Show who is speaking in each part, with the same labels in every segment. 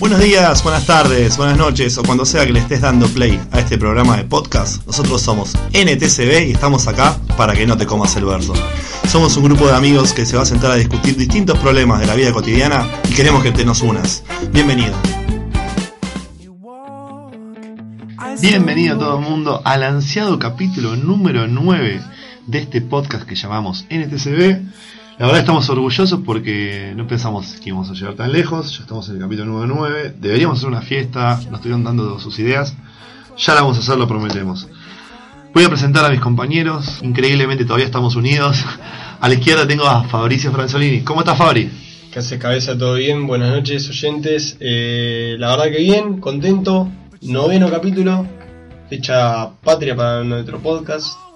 Speaker 1: Buenos días, buenas tardes, buenas noches o cuando sea que le estés dando play a este programa de podcast. Nosotros somos NTCB y estamos acá para que no te comas el verso. Somos un grupo de amigos que se va a sentar a discutir distintos problemas de la vida cotidiana y queremos que te nos unas. Bienvenido. Bienvenido todo el mundo al ansiado capítulo número 9 de este podcast que llamamos NTCB. La verdad estamos orgullosos porque no pensamos que íbamos a llegar tan lejos, ya estamos en el capítulo número 9, deberíamos hacer una fiesta, nos estuvieron dando sus ideas, ya la vamos a hacer, lo prometemos. Voy a presentar a mis compañeros, increíblemente todavía estamos unidos. A la izquierda tengo a Fabricio Franzolini. ¿Cómo estás Fabri?
Speaker 2: ¿Qué hace cabeza? ¿Todo bien? Buenas noches oyentes. Eh, la verdad que bien, contento. Noveno capítulo, fecha patria para nuestro podcast.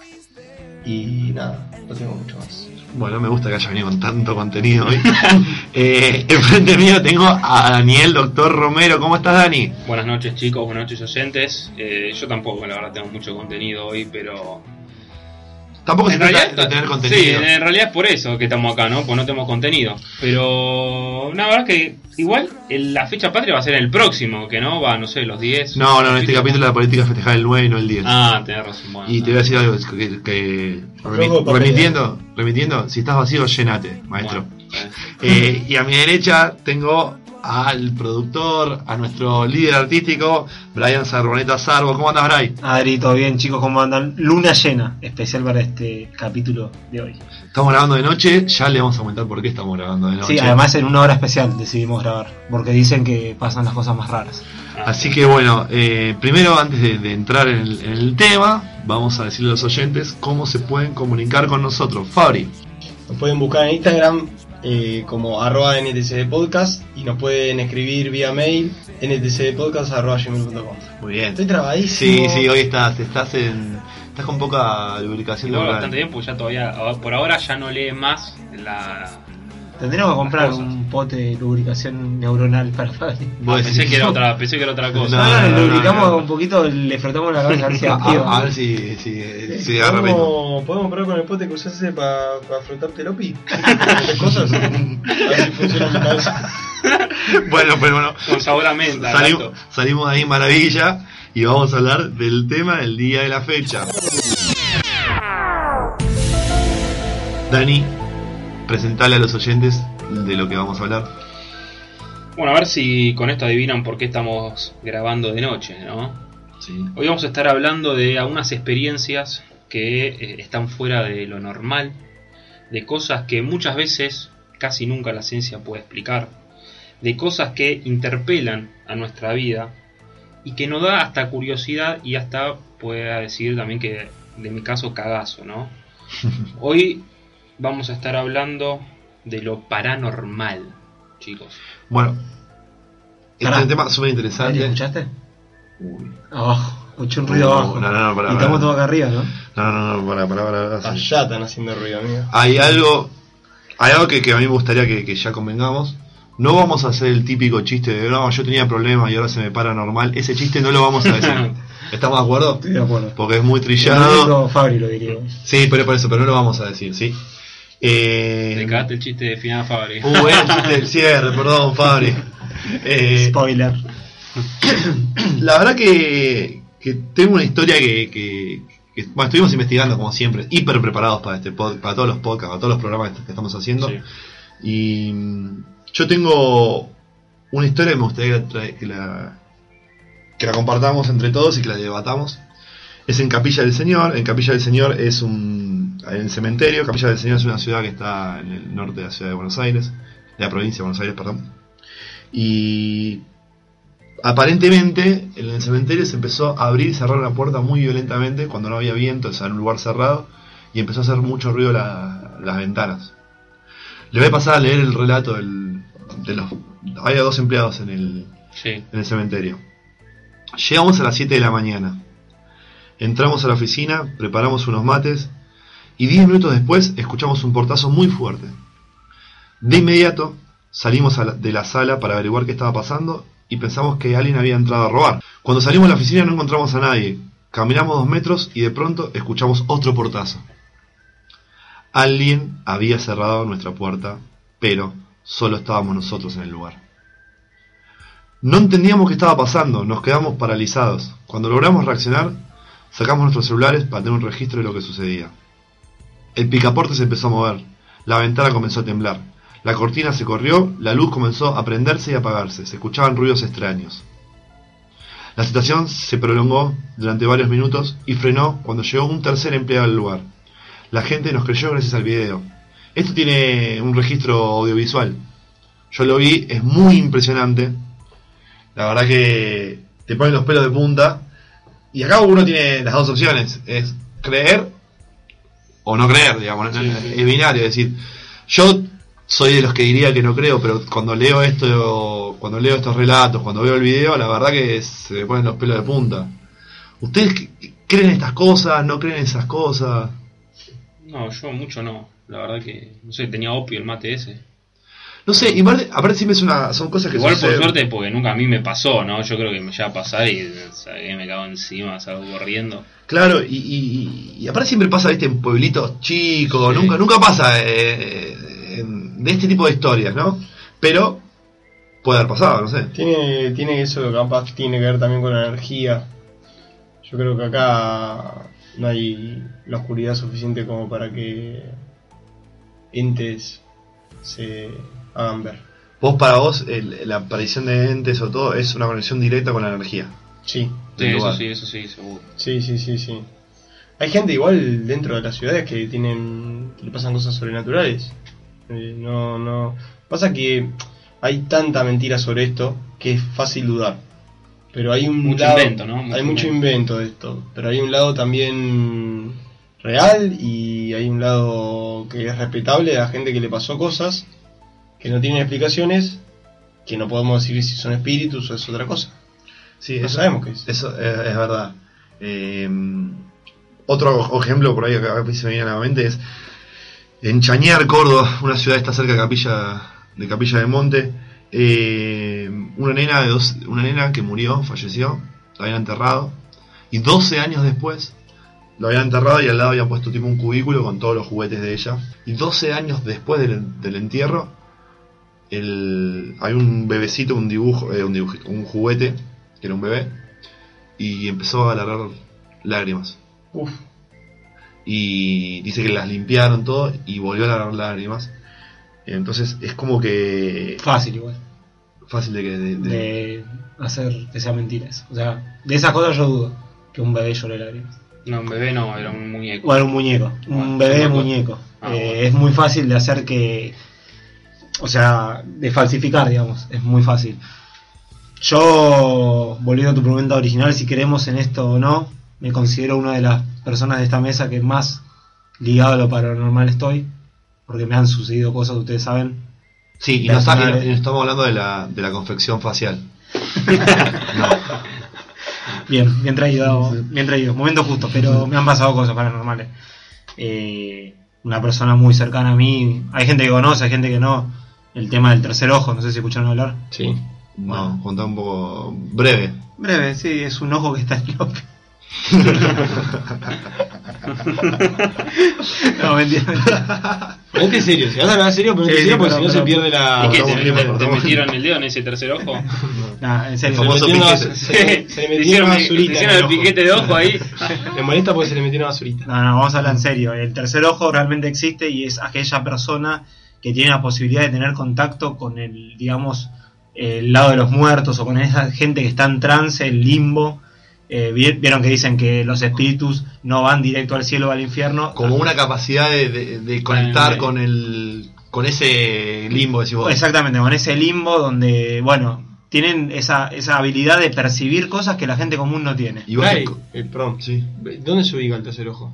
Speaker 2: Y nada, no tengo mucho más.
Speaker 1: Bueno, me gusta que haya venido con tanto contenido hoy. eh, enfrente mío tengo a Daniel, doctor Romero. ¿Cómo estás, Dani?
Speaker 3: Buenas noches, chicos. Buenas noches, oyentes. Eh, yo tampoco, la verdad, tengo mucho contenido hoy, pero.
Speaker 1: Tampoco se
Speaker 3: en
Speaker 1: trata
Speaker 3: realidad,
Speaker 1: de tener contenido.
Speaker 3: Sí, en realidad es por eso que estamos acá, ¿no? Pues no tenemos contenido. Pero. La verdad que igual el- la fecha patria va a ser el próximo, que no va, no sé, los 10.
Speaker 1: No, no, en este capítulo la política es festejar el 9 y no el 10.
Speaker 3: Ah, tenés razón. Bueno,
Speaker 1: y te voy a decir algo, es que, que- remi-
Speaker 2: Rojo de papel.
Speaker 1: remitiendo, remitiendo, si estás vacío, llenate, maestro.
Speaker 3: Bueno, eh.
Speaker 1: Eh, y a mi derecha tengo al productor, a nuestro líder artístico, Brian Sarboneta Sarbo. ¿Cómo andas, Brian?
Speaker 4: Adri, todo bien, chicos, ¿cómo andan? Luna llena, especial para este capítulo de hoy.
Speaker 1: Estamos grabando de noche, ya le vamos a comentar por qué estamos grabando de noche.
Speaker 4: Sí, además en una hora especial decidimos grabar, porque dicen que pasan las cosas más raras.
Speaker 1: Así que bueno, eh, primero antes de, de entrar en el, en el tema, vamos a decirle a los oyentes cómo se pueden comunicar con nosotros. Fabri,
Speaker 2: Nos pueden buscar en Instagram eh, como arroba NTCD Podcast y nos pueden escribir vía mail ntcdpodcast.gmail.com
Speaker 1: muy bien.
Speaker 2: Estoy trabadísimo.
Speaker 1: Sí, sí, hoy estás, estás en, estás con poca lubricación
Speaker 3: bastante bien, porque ya todavía, por ahora ya no lee más la.
Speaker 4: Tendremos que comprar un pote de lubricación neuronal para Fabri.
Speaker 3: Ah, pensé que era otra, pensé que era otra cosa.
Speaker 1: No,
Speaker 4: No, no,
Speaker 1: no,
Speaker 4: le
Speaker 1: no,
Speaker 4: lubricamos
Speaker 1: no, no.
Speaker 4: un poquito, le frotamos la cabeza a ver si
Speaker 1: A,
Speaker 4: activa.
Speaker 1: a ver si, si, si agarra ritmo.
Speaker 2: ¿Podemos, ¿Podemos probar con el pote que usaste para frotarte el opi? ¿Estas cosas? A ver si funciona mi cabeza.
Speaker 1: Bueno, pero bueno,
Speaker 3: Con sabor a menta.
Speaker 1: salimos, salimos de ahí maravilla y vamos a hablar del tema del día de la fecha. Dani, presentale a los oyentes de lo que vamos a hablar.
Speaker 3: Bueno, a ver si con esto adivinan por qué estamos grabando de noche, ¿no?
Speaker 1: Sí.
Speaker 3: Hoy vamos a estar hablando de algunas experiencias que eh, están fuera de lo normal, de cosas que muchas veces casi nunca la ciencia puede explicar, de cosas que interpelan a nuestra vida y que nos da hasta curiosidad y hasta pueda decir también que de mi caso cagazo, ¿no? Hoy vamos a estar hablando de lo paranormal, chicos.
Speaker 1: Bueno, este
Speaker 4: Pará.
Speaker 1: es un tema súper interesante.
Speaker 4: ¿escuchaste?
Speaker 1: Uy.
Speaker 4: Abajo, escuché un ruido
Speaker 1: No,
Speaker 4: abajo.
Speaker 1: no, no, no, pará,
Speaker 4: y estamos todos acá arriba, ¿no?
Speaker 1: No, no, no, para, para, para. para.
Speaker 2: Allá están haciendo ruido, amigo.
Speaker 1: Hay algo, hay algo que, que a mí me gustaría que, que ya convengamos. No vamos a hacer el típico chiste de no, yo tenía problemas y ahora se me para normal. Ese chiste no lo vamos a decir. ¿Estamos de acuerdo?
Speaker 4: Estoy de acuerdo.
Speaker 1: Porque es muy
Speaker 4: Lo
Speaker 1: trillado.
Speaker 4: Fabri lo diría.
Speaker 1: Sí, pero por eso, pero no lo vamos a decir, ¿sí? Eh,
Speaker 3: Te cagaste el chiste de Final Fabri.
Speaker 1: uh, el chiste del cierre, perdón, Fabri. Eh,
Speaker 4: Spoiler.
Speaker 1: la verdad que, que tengo una historia que, que- que- bueno, estuvimos investigando como siempre, hiper preparados para este pod- para todos los podcasts, para todos los programas que estamos haciendo.
Speaker 3: Sí.
Speaker 1: Y mm, yo tengo una historia que me gustaría que la, que la, que la compartamos entre todos y que la debatamos. Es en Capilla del Señor. En Capilla del Señor es un en el cementerio. Capilla del Señor es una ciudad que está en el norte de la ciudad de Buenos Aires, de la provincia de Buenos Aires, perdón. Y aparentemente en el cementerio se empezó a abrir y cerrar la puerta muy violentamente cuando no había viento, o sea, en un lugar cerrado, y empezó a hacer mucho ruido la- las ventanas. Le voy a pasar a leer el relato del- de los... Había dos empleados en el,
Speaker 3: Sí.
Speaker 1: en el cementerio. Llegamos a las 7 de la mañana. Entramos a la oficina, preparamos unos mates y 10 minutos después escuchamos un portazo muy fuerte. De inmediato salimos de la sala para averiguar qué estaba pasando y pensamos que alguien había entrado a robar. Cuando salimos de la oficina no encontramos a nadie. Caminamos dos metros y de pronto escuchamos otro portazo. Alguien había cerrado nuestra puerta, pero solo estábamos nosotros en el lugar. No entendíamos qué estaba pasando, nos quedamos paralizados. Cuando logramos reaccionar, sacamos nuestros celulares para tener un registro de lo que sucedía. El picaporte se empezó a mover, la ventana comenzó a temblar, la cortina se corrió, la luz comenzó a prenderse y apagarse, se escuchaban ruidos extraños. La situación se prolongó durante varios minutos y frenó cuando llegó un tercer empleado al lugar. La gente nos creyó gracias al video. Esto tiene un registro audiovisual. Yo lo vi, es muy impresionante. La verdad que te ponen los pelos de punta. Y acá uno tiene las dos opciones. Es creer o no creer, digamos.
Speaker 2: Sí,
Speaker 1: es-
Speaker 2: sí.
Speaker 1: Es binario. Es decir, yo soy de los que diría que no creo, pero cuando leo esto, cuando leo estos relatos, cuando veo el video, la verdad que se me ponen los pelos de punta. ¿Ustedes creen estas cosas? ¿No creen esas cosas?
Speaker 3: No, yo mucho no. La verdad que, no sé, tenía opio el mate ese.
Speaker 1: No sé, y aparte, aparte siempre es una, son cosas que
Speaker 3: Igual por suerte, porque nunca a mí me pasó, ¿no? Yo creo que me llega a pasar y ¿sabes? me cago encima, salgo corriendo.
Speaker 1: Claro, y, y, y aparte siempre pasa, viste, en pueblitos chicos,
Speaker 3: Sí.
Speaker 1: nunca, nunca pasa eh, de este tipo de historias, ¿no? Pero puede haber pasado, no sé.
Speaker 2: Tiene, tiene eso que capaz tiene que ver también con la energía. Yo creo que acá no hay la oscuridad suficiente como para que entes se hagan ver.
Speaker 1: Vos para vos, el- la aparición de entes o todo es una conexión directa con la energía.
Speaker 2: Sí,
Speaker 3: Sí, eso sí, eso sí, seguro.
Speaker 2: sí, sí, sí, sí. Hay gente igual dentro de las ciudades que tienen que le pasan cosas sobrenaturales. Eh, no, no. Pasa que hay tanta mentira sobre esto que es fácil dudar. Pero hay un
Speaker 3: Mucho
Speaker 2: lado,
Speaker 3: invento, ¿no? Mucho
Speaker 2: hay mucho invento de esto. Pero hay un lado también real y hay un lado que es respetable la gente que le pasó cosas que no tienen explicaciones, que no podemos decir si son espíritus o es otra cosa.
Speaker 1: Sí,
Speaker 2: No
Speaker 1: eso,
Speaker 2: sabemos qué es.
Speaker 1: Eso es, es verdad. Eh, otro ejemplo por ahí que a mí se me viene a la mente es en Chañar, Córdoba, una ciudad que está cerca de Capilla de Capilla del Monte. eh, una nena de dos, una nena que murió, falleció, la habían enterrado y 12 años después lo habían enterrado y al lado habían puesto tipo un cubículo con todos los juguetes de ella. Y 12 años después del, del entierro, el, hay un bebecito, un dibujo, eh, un dibujito, un juguete, que era un bebé, y empezó a largar lágrimas.
Speaker 2: Uf,
Speaker 1: Y dice que las limpiaron todo y volvió a largar lágrimas. Entonces es como que
Speaker 4: Fácil igual.
Speaker 1: fácil de que... de- de-
Speaker 4: De hacer que sea mentira eso. O sea, de esas cosas yo dudo. Que un bebé llore lágrimas.
Speaker 3: No, un bebé no, era un muñeco.
Speaker 4: Bueno, un muñeco. Un
Speaker 3: Bueno,
Speaker 4: bebé muñeco.
Speaker 3: Ah,
Speaker 4: Eh,
Speaker 3: bueno.
Speaker 4: Es muy fácil de hacer que. O sea, de falsificar, digamos. Es muy fácil. Yo, volviendo a tu pregunta original, si creemos en esto o no, me considero una de las personas de esta mesa que más ligado a lo paranormal estoy. Porque me han sucedido cosas, ustedes saben.
Speaker 1: Sí, y no, está- y no-
Speaker 4: personales.
Speaker 1: y no estamos hablando de la, de la confección facial. no.
Speaker 4: Bien, bien traído, bien traído, momento justo, pero me han pasado cosas paranormales. Eh, una persona muy cercana a mí, hay gente que conoce, hay gente que no. El tema del tercer ojo, no sé si escucharon hablar.
Speaker 2: sí.
Speaker 1: No, contá un poco breve.
Speaker 4: Breve, sí, es un ojo que está en loco. no, mentira, mentira.
Speaker 2: Ponete serio, si vas a hablar serio, ponete
Speaker 4: Sí, sí,
Speaker 2: serio porque si no se pierde la.
Speaker 3: ¿Y qué? ¿Te, te- te metieron el dedo en ese tercer ojo?
Speaker 4: Nah, en serio.
Speaker 2: Se le
Speaker 1: famoso piquete.
Speaker 2: se le- se le
Speaker 3: hicieron,
Speaker 2: una basurita.
Speaker 3: hicieron
Speaker 2: el
Speaker 3: el piquete de ojo ahí.
Speaker 2: Me molesta porque se le metió una basurita.
Speaker 4: No, no, vamos a hablar en serio. El tercer ojo realmente existe y es aquella persona que tiene la posibilidad de tener contacto con el, digamos, el lado de los muertos o con esa gente que está en trance, en limbo. Eh, vi- Vieron que dicen que los espíritus no van directo al cielo o al infierno.
Speaker 1: Como una capacidad de, de- de conectar con el con ese limbo, decís vos.
Speaker 4: Exactamente, con ese limbo donde, bueno, tienen esa, esa habilidad de percibir cosas que la gente común no tiene.
Speaker 1: Y vos
Speaker 2: eh, perdón.
Speaker 1: sí.
Speaker 2: ¿Dónde se ubica el tercer ojo?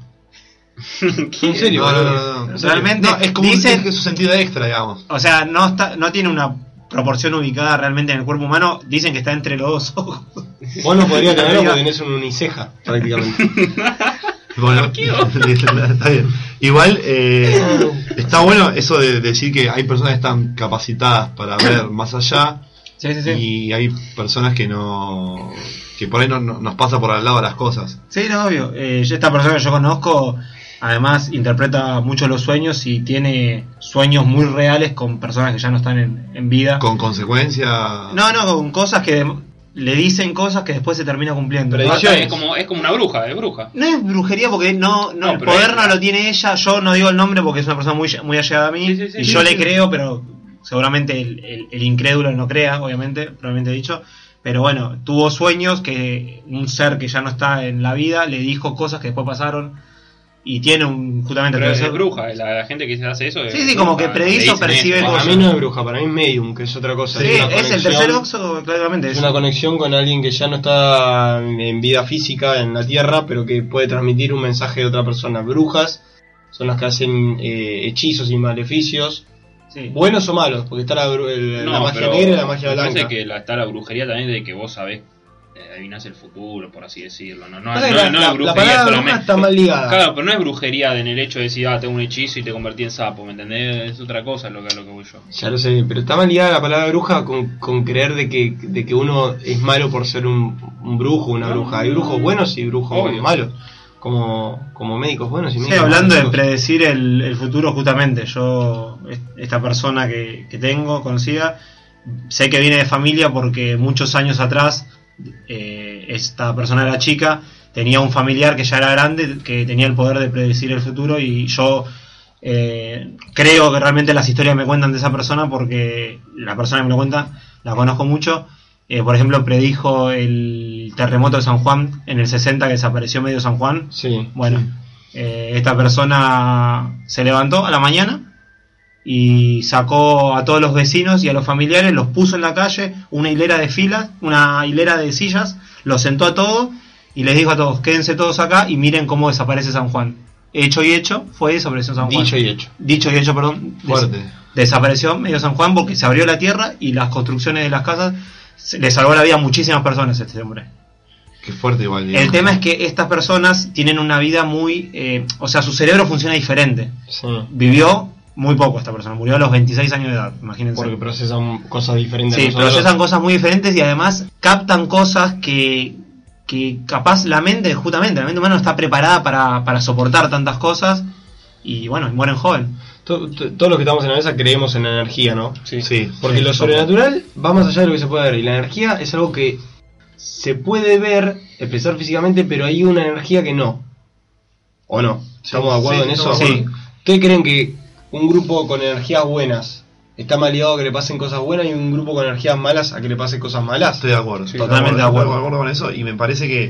Speaker 2: ¿En serio?
Speaker 1: No, no, no.
Speaker 4: Realmente
Speaker 1: es como
Speaker 4: dicen-
Speaker 1: es su sentido extra, digamos.
Speaker 4: O sea, no, está, no tiene una proporción ubicada realmente en el cuerpo humano. Dicen que está entre los dos ojos.
Speaker 2: Vos no podrías tenerlo porque tenés un uniceja, prácticamente.
Speaker 1: Bueno, está bien. Igual eh, está bueno eso de decir que hay personas que están capacitadas para ver más allá
Speaker 4: Sí, sí, sí.
Speaker 1: y hay personas que no que por ahí no, no- nos pasa por al lado las cosas.
Speaker 4: Sí, no, obvio. Eh, yo esta persona que yo conozco Además, interpreta mucho los sueños y tiene sueños muy reales con personas que ya no están en, en vida.
Speaker 1: Con consecuencia.
Speaker 4: No, no, con cosas que le dicen cosas que después se termina cumpliendo.
Speaker 2: Pero
Speaker 4: No,
Speaker 2: dice-
Speaker 3: Es como, es como una bruja, es bruja.
Speaker 4: no es brujería porque no, no,
Speaker 3: No,
Speaker 4: el poder
Speaker 3: es-
Speaker 4: no lo tiene ella. Yo no digo el nombre porque es una persona muy, muy allegada a mí
Speaker 3: Sí, sí, sí,
Speaker 4: y
Speaker 3: sí,
Speaker 4: yo le
Speaker 3: sí.
Speaker 4: creo, pero seguramente el, el- el incrédulo no crea, obviamente, probablemente dicho. Pero bueno, tuvo sueños que un ser que ya no está en la vida le dijo cosas que después pasaron y tiene un justamente
Speaker 3: Pero es bruja, la, la gente que se hace eso. es
Speaker 4: Sí, sí, como que predice o percibe
Speaker 3: eso.
Speaker 4: cosas.
Speaker 2: Para mí no es bruja, para mí es medium, que es otra cosa.
Speaker 4: Sí, es el tercer oxo, claramente.
Speaker 2: Es una conexión con alguien que ya no está en vida física en la Tierra, pero que puede transmitir un mensaje de otra persona. Brujas son las que hacen eh, hechizos y maleficios,
Speaker 4: Sí.
Speaker 2: buenos o malos, porque está la, bru- el-
Speaker 3: No,
Speaker 2: la magia negra y la magia
Speaker 3: me
Speaker 2: blanca.
Speaker 3: parece que la, está la brujería también de que vos sabés, eh, adivinás el futuro, por así decirlo. No, no,
Speaker 2: que
Speaker 3: no-
Speaker 2: la,
Speaker 3: no
Speaker 2: la-
Speaker 3: es brujería
Speaker 2: palabra bruja
Speaker 3: solamente.
Speaker 2: está mal ligada.
Speaker 3: Claro, pero no es brujería en el hecho de decir, ah, tengo un hechizo y te convertí en sapo, ¿me entendés? Es otra cosa lo que, lo que voy yo.
Speaker 2: Ya lo sé, pero está mal ligada la palabra bruja con, con creer de que, de que uno es malo por ser un, un brujo, una
Speaker 3: No,
Speaker 2: bruja. Hay brujos buenos y brujos
Speaker 3: Obvio.
Speaker 2: malos, como, como médicos buenos y
Speaker 4: Sí,
Speaker 2: médicos
Speaker 4: hablando de predecir el, el futuro, justamente, yo, est- esta persona que, que tengo, conocida, sé que viene de familia porque muchos años atrás, eh, esta persona era chica, tenía un familiar que ya era grande, que tenía el poder de predecir el futuro y yo eh, creo que realmente las historias me cuentan de esa persona porque la persona que me lo cuenta la conozco mucho. Eh, por ejemplo, predijo el terremoto de San Juan en el 60 que desapareció medio San Juan.
Speaker 2: Sí.
Speaker 4: Bueno, esta persona se levantó a la mañana y sacó a todos los vecinos y a los familiares, los puso en la calle, una hilera de filas, una hilera de sillas, los sentó a todos y les dijo a todos, quédense todos acá y miren cómo desaparece San Juan. Hecho y hecho, fue desapareció San Juan.
Speaker 2: Dicho y hecho.
Speaker 4: Dicho y hecho, perdón. des-
Speaker 1: Fuerte.
Speaker 4: desapareció medio San Juan porque se abrió la tierra y las construcciones de las casas le salvó la vida a muchísimas personas este hombre.
Speaker 1: Qué fuerte igual.
Speaker 4: El tema es que estas personas tienen una vida muy... eh, o sea, su cerebro funciona diferente.
Speaker 2: Sí.
Speaker 4: Vivió muy poco esta persona, murió a los 26 años de edad, imagínense.
Speaker 2: Porque procesan cosas diferentes.
Speaker 4: Sí, procesan cosas muy diferentes y además captan cosas que, que capaz la mente, justamente, la mente humana no está preparada para, para soportar tantas cosas y bueno, y mueren joven.
Speaker 2: To- to- Todos los que estamos en la mesa creemos en la energía, ¿no?
Speaker 3: Sí.
Speaker 1: Sí.
Speaker 2: Porque
Speaker 1: sí,
Speaker 2: lo sobrenatural va más allá de lo que se puede ver. Y la energía es algo que se puede ver, expresar físicamente, pero hay una energía que no. ¿O no? ¿Estamos de acuerdo en eso?
Speaker 4: Sí.
Speaker 2: ¿Ustedes creen que un grupo con energías buenas está mal ligado a que le pasen cosas buenas y un grupo con energías malas a que le pasen cosas malas?
Speaker 1: Estoy de acuerdo.
Speaker 4: Sí,
Speaker 1: estoy
Speaker 4: totalmente de
Speaker 1: estoy
Speaker 4: acuerdo.
Speaker 1: con eso y me parece que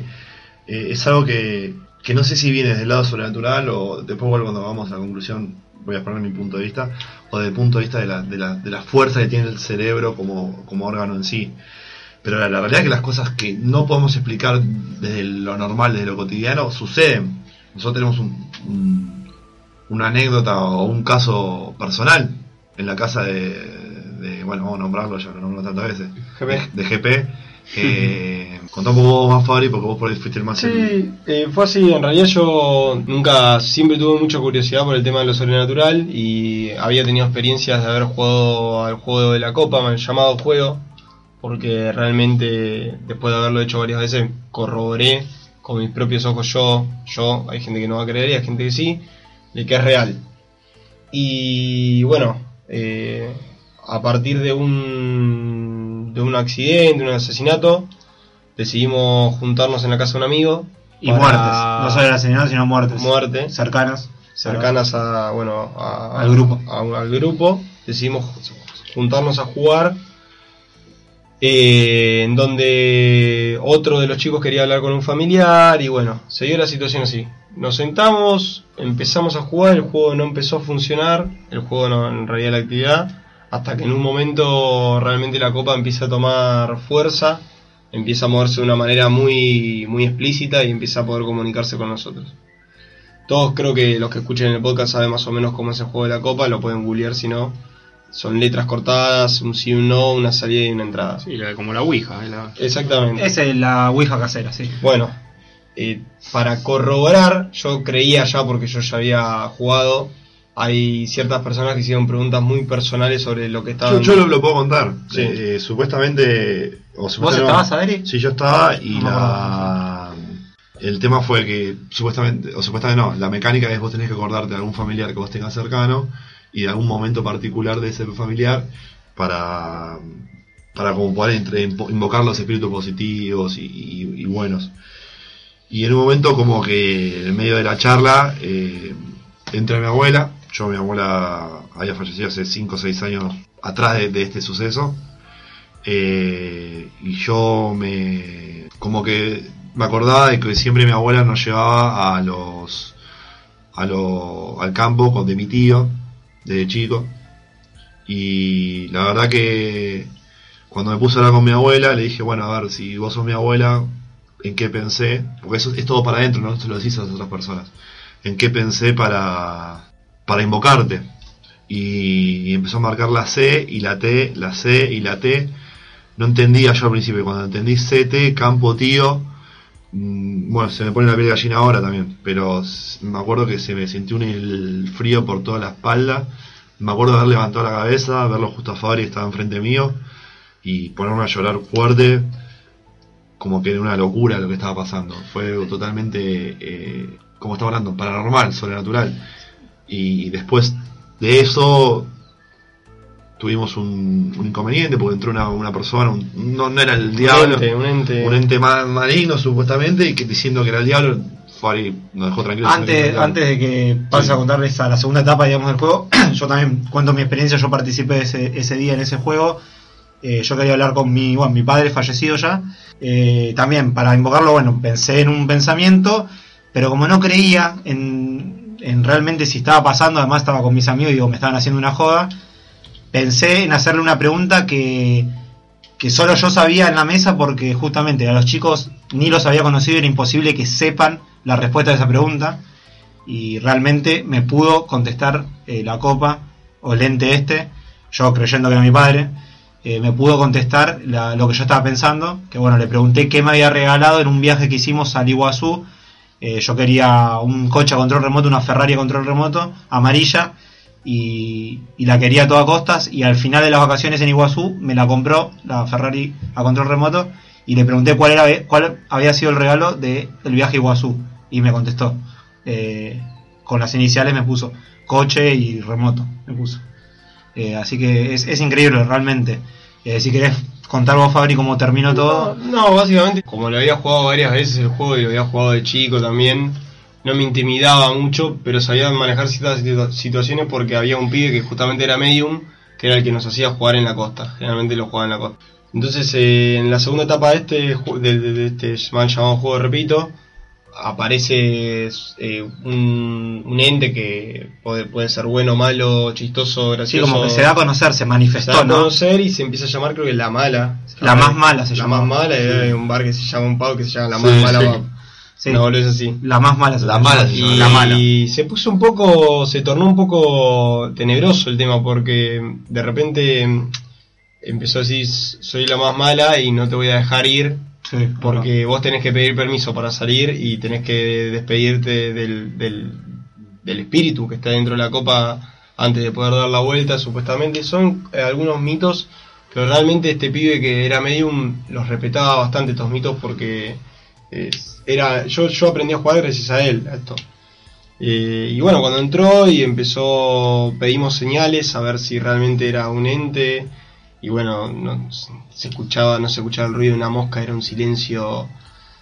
Speaker 1: eh, es algo que, que no sé si viene desde el lado sobrenatural o después vuelvo cuando vamos a la conclusión voy a exponer mi punto de vista o desde el punto de vista de la, de la, de la fuerza que tiene el cerebro como, como órgano en sí. Pero la, la realidad es que las cosas que no podemos explicar desde lo normal, desde lo cotidiano, suceden. Nosotros tenemos un- un- una anécdota o un caso personal en la casa de, de- bueno, vamos a nombrarlo, ya lo nombro tantas veces,
Speaker 2: GP.
Speaker 1: de, de GP. Eh, contá un poco vos más, Fabri, porque vos por ahí fuiste el más... el-
Speaker 2: Sí, eh, fue así. En realidad yo nunca, siempre tuve mucha curiosidad por el tema de lo sobrenatural y había tenido experiencias de haber jugado al juego de la Copa, mal llamado juego, porque realmente después de haberlo hecho varias veces corroboré con mis propios ojos yo, yo, hay gente que no va a creer y hay gente que sí, de que es real. Y bueno, eh, a partir de un, de un accidente, un asesinato, decidimos juntarnos en la casa de un amigo.
Speaker 4: Y muertes, no solo el asesinato, sino muertes.
Speaker 2: Muerte.
Speaker 4: Cercanas.
Speaker 2: cercanas a, bueno, a-
Speaker 4: Al grupo.
Speaker 2: a- al grupo. Decidimos juntarnos a jugar. eh, en donde otro de los chicos quería hablar con un familiar y bueno, se dio la situación así. Nos sentamos, empezamos a jugar, el juego no empezó a funcionar, el juego no, en realidad la actividad, hasta que en un momento realmente la copa empieza a tomar fuerza, empieza a moverse de una manera muy, muy explícita y empieza a poder comunicarse con nosotros. Todos creo que los que escuchen el podcast saben más o menos cómo es el juego de la copa, lo pueden googlear si no. Son letras cortadas, un sí, un no, una salida y una entrada.
Speaker 3: Sí, la- como la Ouija. la-
Speaker 2: Exactamente.
Speaker 4: Esa es la Ouija casera, sí.
Speaker 2: Bueno, eh, para corroborar, yo creía ya porque yo ya había jugado, hay ciertas personas que hicieron preguntas muy personales sobre lo que
Speaker 1: Yo,
Speaker 2: estaban...
Speaker 1: yo lo, lo puedo contar.
Speaker 2: Sí.
Speaker 1: Eh, supuestamente... O
Speaker 4: ¿Vos
Speaker 1: supuestamente
Speaker 4: estabas, Adri?
Speaker 1: Sí, yo estaba y
Speaker 4: No me
Speaker 1: la... el tema fue que supuestamente, o supuestamente no, la mecánica es vos tenés que acordarte de algún familiar que vos tengas cercano y de algún momento particular de ese familiar para, para como poder entre- invocar los espíritus positivos y, y- y buenos. Y en un momento como que en medio de la charla eh, entra mi abuela, yo mi abuela había fallecido hace 5 o 6 años atrás de, este suceso, eh, y yo me como que me acordaba de que siempre mi abuela nos llevaba a los a lo, al campo con de mi tío desde chico. Y la verdad que cuando me puse a hablar con mi abuela le dije bueno a ver si vos sos mi abuela en qué pensé porque eso es todo para adentro no se lo decís a las otras personas. En qué pensé para para invocarte. Y, empezó a marcar la C y la T la C y la T. No entendía yo al principio cuando entendí CT campo tío Mm, Bueno, se me pone la piel de gallina ahora también, pero me acuerdo que se me sintió un frío por toda la espalda. Me acuerdo de haber levantado la cabeza, verlo justo a Fabri estaba enfrente mío y ponerme a llorar fuerte, como que era una locura lo que estaba pasando. Fue algo totalmente, eh, como estaba hablando, paranormal, sobrenatural. Y después de eso tuvimos un, un inconveniente porque entró una, una persona, un- no, no era el diablo
Speaker 2: Un ente, un ente.
Speaker 1: un ente maligno supuestamente y que diciendo que era el diablo Fari nos dejó tranquilos
Speaker 4: Antes, antes de que pase
Speaker 1: Sí.
Speaker 4: a contarles a la segunda etapa digamos, del juego, yo también cuento mi experiencia, yo participé ese, ese día en ese juego, Eh, yo quería hablar con mi, bueno, mi padre fallecido ya, Eh, también para invocarlo, bueno, pensé en un pensamiento, pero como no creía en, en realmente si estaba pasando, además estaba con mis amigos y digo, me estaban haciendo una joda, pensé en hacerle una pregunta que, que solo yo sabía en la mesa porque justamente a los chicos ni los había conocido, era imposible que sepan la respuesta de esa pregunta. Y realmente me pudo contestar eh, la copa o el ente este, yo creyendo que era mi padre, eh, me pudo contestar lo que yo estaba pensando, que bueno, le pregunté qué me había regalado en un viaje que hicimos al Iguazú, Eh, yo quería un coche a control remoto, una Ferrari a control remoto, amarilla, y, y la quería a toda costas, y al final de las vacaciones en Iguazú me la compró la Ferrari a control remoto, y le pregunté cuál era cuál había sido el regalo del viaje a Iguazú, y me contestó. Eh, con las iniciales me puso coche y remoto, me puso. Así que es, es increíble realmente. Eh, si querés contar vos, Fabri, cómo terminó todo.
Speaker 2: No, no, básicamente, como lo había jugado varias veces el juego y lo había jugado de chico también, no me intimidaba mucho, pero sabía manejar ciertas situ- situaciones porque había un pibe que justamente era medium, que era el que nos hacía jugar en la costa. Generalmente lo jugaba en la costa. Entonces, eh, en la segunda etapa de este, de- de este mal llamado juego, repito, aparece eh, un, un ente que puede, puede ser bueno, malo, chistoso,
Speaker 4: Sí,
Speaker 2: gracioso.
Speaker 4: como que se da a conocer, se
Speaker 2: Se da
Speaker 4: manifestó,
Speaker 2: a
Speaker 4: ¿no?
Speaker 2: conocer y se empieza a llamar creo que la mala.
Speaker 4: La más mala se
Speaker 2: la
Speaker 4: llama.
Speaker 2: más mala, y
Speaker 4: Sí.
Speaker 2: hay un bar que se llama un pavo que se llama la
Speaker 1: Sí,
Speaker 2: más mala.
Speaker 1: sí.
Speaker 4: Sí.
Speaker 2: No, es así.
Speaker 4: La más mala. se
Speaker 1: La
Speaker 4: llama.
Speaker 1: mala
Speaker 2: Y.
Speaker 4: La mala.
Speaker 2: se puso un poco, se tornó un poco tenebroso el tema porque de repente empezó a decir soy la más mala y no te voy a dejar ir
Speaker 4: Sí,
Speaker 2: porque vos tenés que pedir permiso para salir y tenés que despedirte del, del, del espíritu que está dentro de la copa antes de poder dar la vuelta, supuestamente. Son eh, algunos mitos, pero realmente este pibe que era medium los respetaba bastante estos mitos porque era yo, yo aprendí a jugar gracias a él, a esto. Eh, y bueno, cuando entró y empezó, pedimos señales a ver si realmente era un ente. Y bueno, no se escuchaba, no se escuchaba el ruido de una mosca, era un silencio,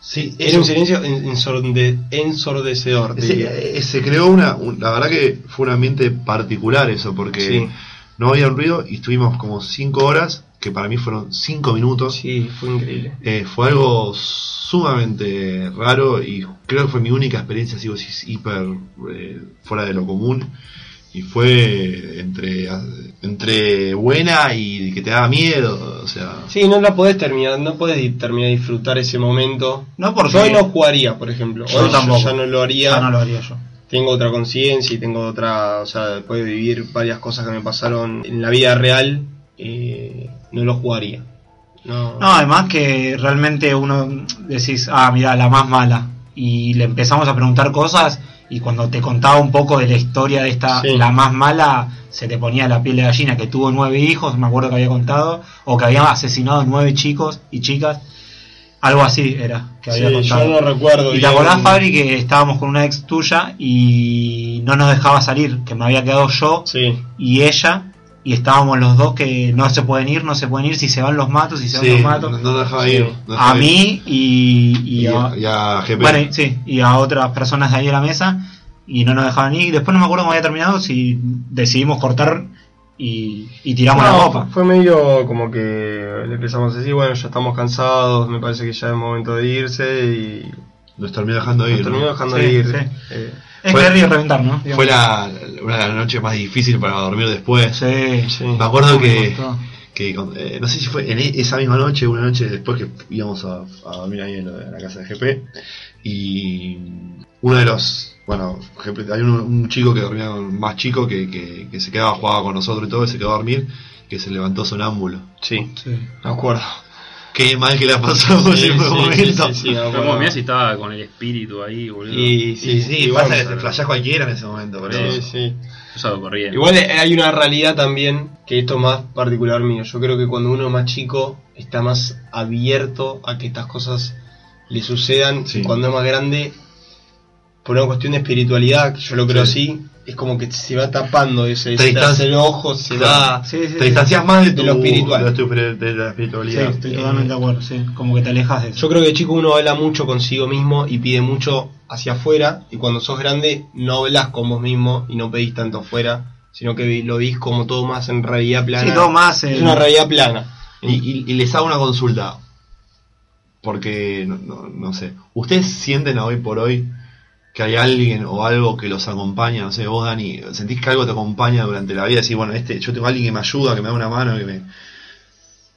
Speaker 1: Sí,
Speaker 2: era
Speaker 1: eso-
Speaker 2: un silencio en- ensorde- ensordecedor.
Speaker 1: se, eh, se creó una, un- la verdad que fue un ambiente particular eso, porque
Speaker 2: Sí.
Speaker 1: no había un ruido y estuvimos como 5 horas, que para mí fueron 5 minutos.
Speaker 2: Sí, fue increíble.
Speaker 1: Eh, fue algo sumamente raro y creo que fue mi única experiencia así, así, hiper eh, fuera de lo común. Y fue entre, entre buena y que te daba miedo, o sea...
Speaker 2: Sí, no la podés terminar, no podés terminar de disfrutar ese momento.
Speaker 4: No porque
Speaker 2: Yo hoy no jugaría, por ejemplo.
Speaker 4: Yo
Speaker 2: Hoy
Speaker 4: tampoco.
Speaker 2: ya no lo haría.
Speaker 4: ya no lo haría yo.
Speaker 2: tengo otra conciencia y tengo otra, o sea, después de vivir varias cosas que me pasaron en la vida real, eh, no lo jugaría. No,
Speaker 4: No, además que realmente uno decís, ah, mira, la más mala. Y le empezamos a preguntar cosas y cuando te contaba un poco de la historia de esta,
Speaker 2: Sí.
Speaker 4: la más mala, se te ponía la piel de gallina, que tuvo nueve hijos, me acuerdo que había contado, o que había asesinado nueve chicos y chicas. Algo así era que había
Speaker 2: Sí,
Speaker 4: contado.
Speaker 2: yo no recuerdo
Speaker 4: Y te acordás, Fabri, que estábamos con una ex tuya y no nos dejaba salir, que me había quedado yo
Speaker 2: Sí,
Speaker 4: y ella, y estábamos los dos que no se pueden ir, no se pueden ir, si se van los matos, si se van los
Speaker 1: no,
Speaker 4: matos.
Speaker 1: no dejaba
Speaker 2: Sí.
Speaker 1: ir. no dejaba
Speaker 4: a
Speaker 1: ir.
Speaker 4: mí y, y
Speaker 1: y,
Speaker 4: a,
Speaker 1: y a GP.
Speaker 4: bueno, y- sí, y a otras personas de ahí de la mesa y no nos dejaban ir. Y después no me acuerdo cómo había terminado, si decidimos cortar y, y tiramos la copa.
Speaker 2: Fue medio como que le empezamos a decir, bueno, ya estamos cansados, me parece que ya es momento de irse y
Speaker 1: Nos terminó dejando ir.
Speaker 2: nos terminó
Speaker 1: ¿no?
Speaker 2: dejando ir.
Speaker 4: sí.
Speaker 2: Eh,
Speaker 4: Es
Speaker 1: Fue-
Speaker 4: y reventar, ¿no?
Speaker 1: Fue la, una de las noches más difíciles para dormir después.
Speaker 4: Sí,
Speaker 2: sí.
Speaker 1: Me acuerdo que, que eh, no sé si fue en e- esa misma noche, una noche después que íbamos a, a dormir ahí en, la- en la casa de GP, y uno de los, bueno, GP hay un, un chico que dormía con- más chico que, que, que se quedaba, jugaba con nosotros y todo, y se quedó a dormir, que se levantó sonámbulo.
Speaker 2: Sí,
Speaker 4: Sí.
Speaker 2: me acuerdo.
Speaker 1: Qué mal que le ha pasado
Speaker 2: Sí,
Speaker 1: ese
Speaker 2: sí,
Speaker 1: momento.
Speaker 2: sí, sí, sí, me
Speaker 3: Pero
Speaker 2: acuerdo.
Speaker 3: como mirá si estaba con el espíritu ahí, boludo.
Speaker 2: Y
Speaker 1: Sí,
Speaker 2: sí,
Speaker 1: sí,
Speaker 2: igual,
Speaker 1: pasa que te flashás cualquiera en ese momento, pero
Speaker 2: sí, sí.
Speaker 3: Yo salgo corriendo.
Speaker 2: Igual hay una realidad también, que esto es más particular mío. Yo creo que cuando uno es más chico está más abierto a que estas cosas le sucedan.
Speaker 1: Sí.
Speaker 2: Y cuando es más grande, por una cuestión de espiritualidad, que yo lo creo
Speaker 1: Sí.
Speaker 2: así, es como que se va tapando ese,
Speaker 1: Te
Speaker 2: se te hace
Speaker 1: distancia-
Speaker 2: el ojo, se.
Speaker 4: Sí, sí,
Speaker 1: te
Speaker 4: sí.
Speaker 1: distancias más de, tu,
Speaker 2: De lo espiritual.
Speaker 1: de, tu- de la
Speaker 4: Sí,
Speaker 1: espiritualidad.
Speaker 4: estoy totalmente de acuerdo, sí. Como que te alejas de eso.
Speaker 2: Yo creo que chico uno habla mucho consigo mismo y pide mucho hacia afuera, y cuando sos grande no hablas con vos mismo y no pedís tanto afuera, sino que lo vís como todo más en realidad plana.
Speaker 4: Sí, todo más.
Speaker 2: Es una realidad plana.
Speaker 1: Y, y- y les hago una consulta. Porque, no, no, no sé. ¿Ustedes sienten hoy por hoy que hay alguien o algo que los acompaña? No sé, vos, Dani, ¿sentís que algo te acompaña durante la vida? Decís, bueno, este, yo tengo a alguien que me ayuda, que me da una mano, que me.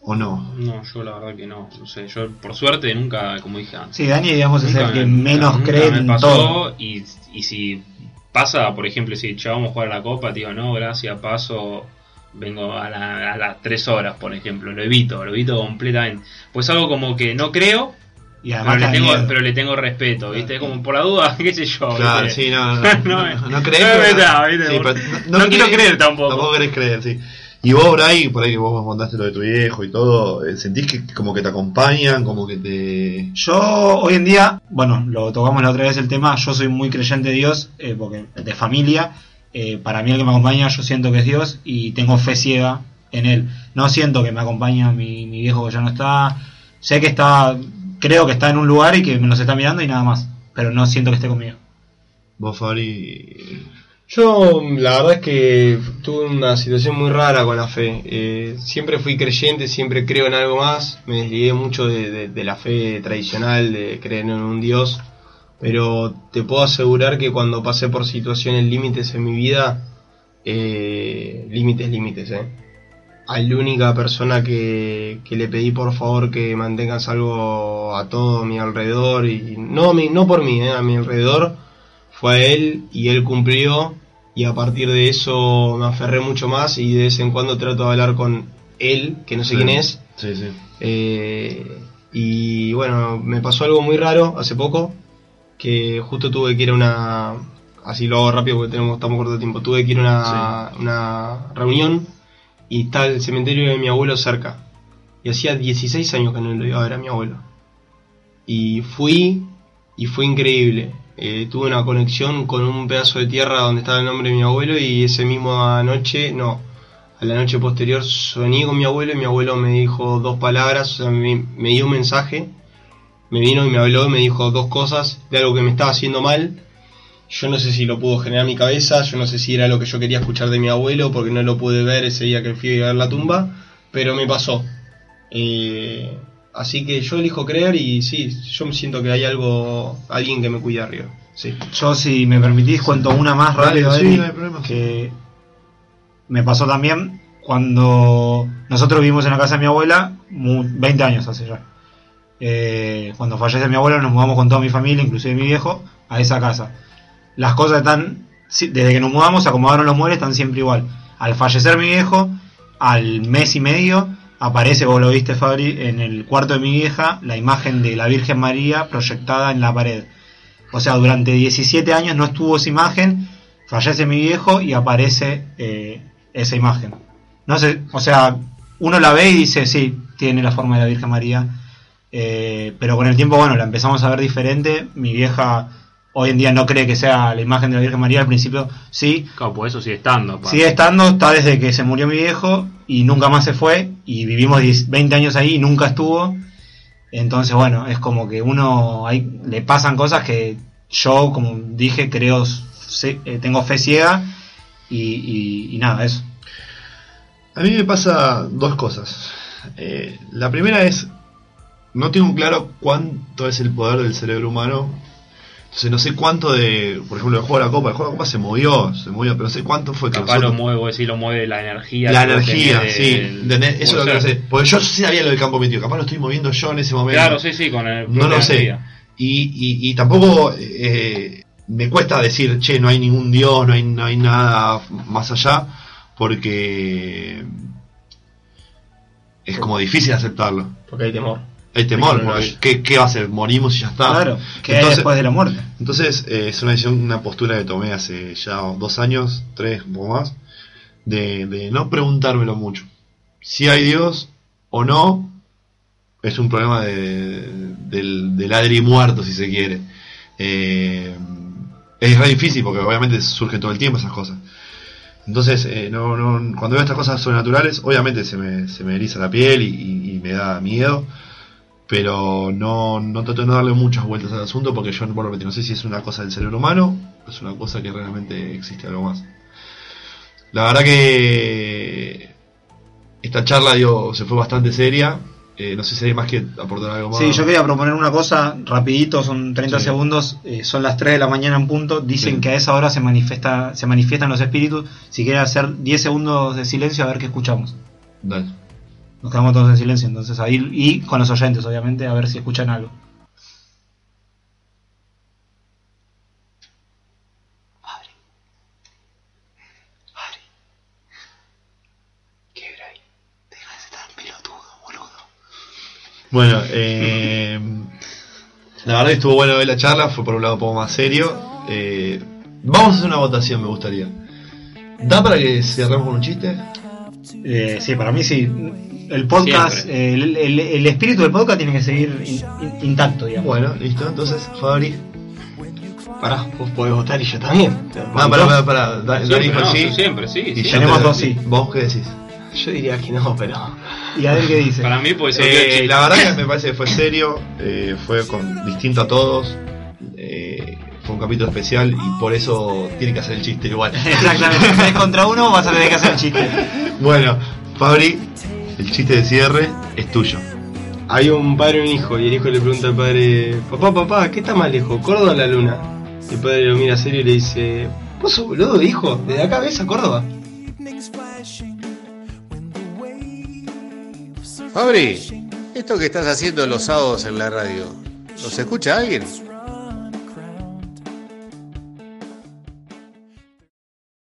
Speaker 1: ¿O no?
Speaker 3: No, yo la verdad que no. No sé, yo por suerte nunca, como dije antes.
Speaker 4: Sí, Dani, digamos, es el que
Speaker 3: me-
Speaker 4: menos
Speaker 3: nunca
Speaker 4: cree
Speaker 3: me
Speaker 4: en
Speaker 3: pasó
Speaker 4: todo.
Speaker 3: Y, y si pasa, por ejemplo, si ya vamos a jugar a la copa, te digo, no, gracias, paso, vengo a, la- a las 3 horas, por ejemplo, lo evito, lo evito completamente. Pues algo como que no creo,
Speaker 4: Y
Speaker 3: pero
Speaker 4: además te
Speaker 3: le, tengo,
Speaker 4: miedo.
Speaker 3: pero le tengo respeto, ¿viste? Como por la duda, qué sé yo.
Speaker 1: Claro,
Speaker 3: ¿viste?
Speaker 1: sí, no, no,
Speaker 3: No,
Speaker 1: no, no,
Speaker 3: no,
Speaker 1: creés,
Speaker 3: no,
Speaker 1: pero-
Speaker 3: no, ¿viste?
Speaker 1: sí,
Speaker 3: Por-
Speaker 1: pero
Speaker 3: no quiero creer tampoco.
Speaker 1: Tampoco querés creer, sí. Y vos, Bray, por ahí que vos me contaste lo de tu viejo y todo, eh, ¿sentís que como que te acompañan, como que te...
Speaker 4: Yo hoy en día, bueno, lo tocamos la otra vez el tema, yo soy muy creyente de Dios, eh, porque de familia, eh, para mí el que me acompaña yo siento que es Dios y tengo fe ciega en él. No siento que me acompaña mi, mi viejo que ya no está, sé que está, creo que está en un lugar y que me nos está mirando y nada más, pero no siento que esté conmigo.
Speaker 1: Vos, Fabri...
Speaker 2: Yo, la verdad es que tuve una situación muy rara con la fe. Eh, siempre fui creyente, siempre creo en algo más. Me desligué mucho de, de- de la fe tradicional, de creer en un Dios. Pero te puedo asegurar que cuando pasé por situaciones límites en mi vida, eh, límites, límites, eh. A la única persona que, que le pedí por favor que mantengas algo a todo mi alrededor, y no, mí- no por mí, eh, a mi alrededor, fue a él y él cumplió y a partir de eso me aferré mucho más y de vez en cuando trato de hablar con él, que no sé
Speaker 1: Sí.
Speaker 2: quién es.
Speaker 1: Sí, sí.
Speaker 2: Eh, y bueno, me pasó algo muy raro hace poco, que justo tuve que ir a una... Así lo hago rápido porque tenemos, estamos corto de tiempo. Tuve que ir a una, una reunión y está el cementerio de mi abuelo cerca. Y hacía 16 años que no lo iba a ver a mi abuelo. Y fui y fue increíble. Eh, tuve una conexión con un pedazo de tierra donde estaba el nombre de mi abuelo y ese mismo anoche, no, a la noche posterior soñé con mi abuelo y mi abuelo me dijo dos palabras, o sea, me, me dio un mensaje, me vino y me habló y me dijo dos cosas de algo que me estaba haciendo mal. Yo no sé si lo pudo generar mi cabeza, yo no sé si era lo que yo quería escuchar de mi abuelo porque no lo pude ver ese día que fui a ver la tumba, pero me pasó. Eh, así que yo elijo creer y sí, yo me siento que hay algo, alguien que me cuida arriba. Sí.
Speaker 4: Yo, si me permitís, cuento una más
Speaker 1: Dale,
Speaker 4: rápido,
Speaker 1: sí,
Speaker 4: Eri,
Speaker 1: no hay problema.
Speaker 4: que me pasó también cuando nosotros vivimos en la casa de mi abuela, mu- 20 años hace ya. Eh, cuando fallece mi abuelo nos mudamos con toda mi familia, inclusive mi viejo, a esa casa. Las cosas están, desde que nos mudamos, acomodaron los muebles, están siempre igual. Al fallecer mi viejo, al mes y medio, aparece, vos lo viste Fabri, en el cuarto de mi vieja, la imagen de la Virgen María proyectada en la pared. O sea, durante 17 años no estuvo esa imagen, fallece mi viejo y aparece eh, esa imagen. No sé, o sea, uno la ve y dice, sí, tiene la forma de la Virgen María. Eh, pero con el tiempo, bueno, la empezamos a ver diferente. Mi vieja hoy en día no cree que sea la imagen de la Virgen María, al principio sí.
Speaker 3: Claro, pues eso sigue estando. pa.
Speaker 4: Sigue estando, está desde que se murió mi viejo y nunca más se fue. Y vivimos 10 20 años ahí y nunca estuvo. Entonces, bueno, es como que uno ahí le pasan cosas que yo, como dije, creo, se- eh, tengo fe ciega y, y- y nada, eso.
Speaker 1: A mí me pasa dos cosas. Eh, la primera es, no tengo claro cuánto es el poder del cerebro humano. Entonces no sé cuánto de, por ejemplo, el juego de la copa, el juego de la copa se movió, se movió, pero no sé cuánto fue que
Speaker 3: Capaz lo
Speaker 1: nosotros-
Speaker 3: mueve, decís, lo mueve la energía.
Speaker 1: la energía, sí, ¿entendés? eso es lo que no sé. Porque yo sí sabía lo del campo metido, capaz lo estoy moviendo yo en ese momento.
Speaker 3: Claro, sí, sí, con el.
Speaker 1: no
Speaker 3: la
Speaker 1: lo sé. Y, y, y tampoco eh, me cuesta decir, che, no hay ningún Dios, no hay, no hay nada más allá, porque es como difícil aceptarlo.
Speaker 2: Porque hay temor.
Speaker 1: Hay temor, porque. ¿qué, qué va a ser? ¿Morimos y ya está?
Speaker 4: Claro, que hay
Speaker 1: Entonces-
Speaker 4: después de la muerte.
Speaker 1: Entonces, eh, es una decisión, una postura que tomé hace ya dos años, tres, un poco más, de, de no preguntármelo mucho. Si hay Dios o no, es un problema de, del, del adri muerto, si se quiere. Eh, es re difícil porque obviamente surge todo el tiempo esas cosas. Entonces, eh, no, no, cuando veo estas cosas sobrenaturales, obviamente se me, se me eriza la piel y, y- y me da miedo pero no, no trato de no darle muchas vueltas al asunto porque yo por lo que no sé si es una cosa del cerebro humano o es una cosa que realmente existe algo más. La verdad que esta charla digo, se fue bastante seria. Eh, no sé si hay más que aportar algo más.
Speaker 4: Sí, yo quería proponer una cosa rapidito, son 30
Speaker 1: Sí.
Speaker 4: segundos, eh, son las 3 de la mañana en punto, dicen que a esa hora se manifiesta se manifiestan los espíritus, si quiere hacer 10 segundos de silencio a ver qué escuchamos.
Speaker 1: Dale.
Speaker 4: Nos quedamos todos en silencio, entonces ahí y con los oyentes obviamente a ver si escuchan algo.
Speaker 1: Bueno, eh, la verdad que estuvo bueno ver la charla, fue por un lado un poco más serio. Eh, vamos a hacer una votación, me gustaría. ¿Da para que cerremos con un chiste?
Speaker 4: Eh, sí, para mí sí. El podcast, el, el- el espíritu del podcast tiene que seguir in- in- intacto, digamos.
Speaker 1: Bueno, listo. Entonces, Fabri.
Speaker 2: Pará, vos podés votar y yo también.
Speaker 1: Ah, pará, pará, pará. Da-
Speaker 3: Siempre, no,
Speaker 1: sí.
Speaker 3: siempre, sí.
Speaker 1: Y
Speaker 3: sí.
Speaker 4: Tenemos
Speaker 1: te-
Speaker 4: dos sí.
Speaker 1: ¿Vos qué decís?
Speaker 2: Yo diría que no, pero.
Speaker 4: ¿Y a ver qué dice?
Speaker 3: Para mí puede ser.
Speaker 1: Eh, la verdad que me parece que fue serio, eh, fue con, distinto a todos. Fue un capítulo especial y por eso tiene que hacer el chiste igual.
Speaker 4: Exactamente, si tenés contra uno vas a tener que hacer el chiste.
Speaker 1: bueno, Fabri, el chiste de cierre es tuyo.
Speaker 2: Hay un padre y un hijo, y el hijo le pregunta al padre: Papá, papá, ¿qué está más lejos, Córdoba o la luna? Y el padre lo mira serio y le dice: ¿Vos sos boludo, hijo? ¿Desde acá ves a Córdoba?
Speaker 5: Fabri, esto que estás haciendo los sábados en la radio, ¿los escucha alguien?